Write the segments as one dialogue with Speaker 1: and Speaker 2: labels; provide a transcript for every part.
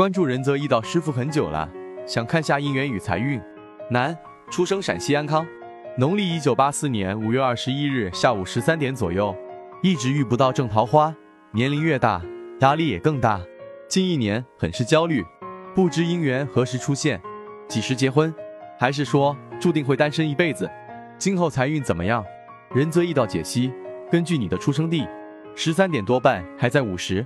Speaker 1: 关注仁泽易道师傅很久了，想看下姻缘与财运。男，出生陕西安康，农历一九八四年五月二十一日下午十三点左右，一直遇不到正桃花，年龄越大，压力也更大，近一年很是焦虑，不知姻缘何时出现，几时结婚，还是说注定会单身一辈子？今后财运怎么样？仁泽易道解析，根据你的出生地，十三点多半还在午时。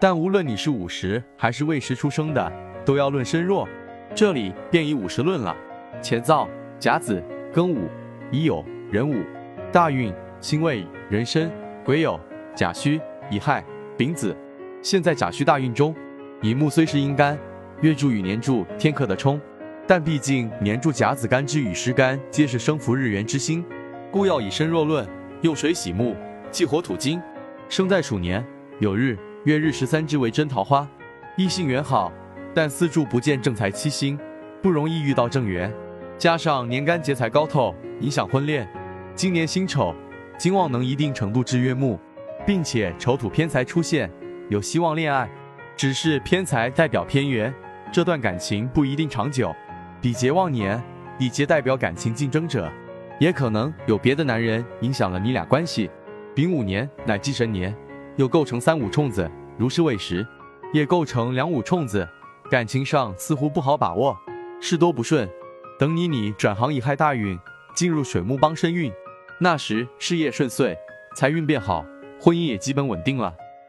Speaker 1: 但无论你是午时还是未时出生的，都要论身弱。这里便以午时论了。乾燥、甲子、庚午、乙酉、壬午。大运：辛未、壬申、癸酉、甲戌、乙亥、丙子。现在甲戌大运中，乙木虽是阴干，月柱与年柱天克的冲，但毕竟年柱甲子干支与时干皆是生扶日元之星，故要以身弱论，用水洗木，忌火土金。生在鼠年，有日。月日十三支为真桃花，异性缘好，但四柱不见正财七星，不容易遇到正缘。加上年干劫财高透，影响婚恋。今年辛丑，金旺能一定程度制约木，并且丑土偏财出现，有希望恋爱。只是偏财代表偏缘，这段感情不一定长久。比劫旺年，比劫代表感情竞争者，也可能有别的男人影响了你俩关系。丙午年乃忌神年。又构成三五冲子，如是未时，也构成两五冲子，感情上似乎不好把握，事多不顺。等你你转行乙亥大运，进入水木帮身运，那时事业顺遂，财运变好，婚姻也基本稳定了。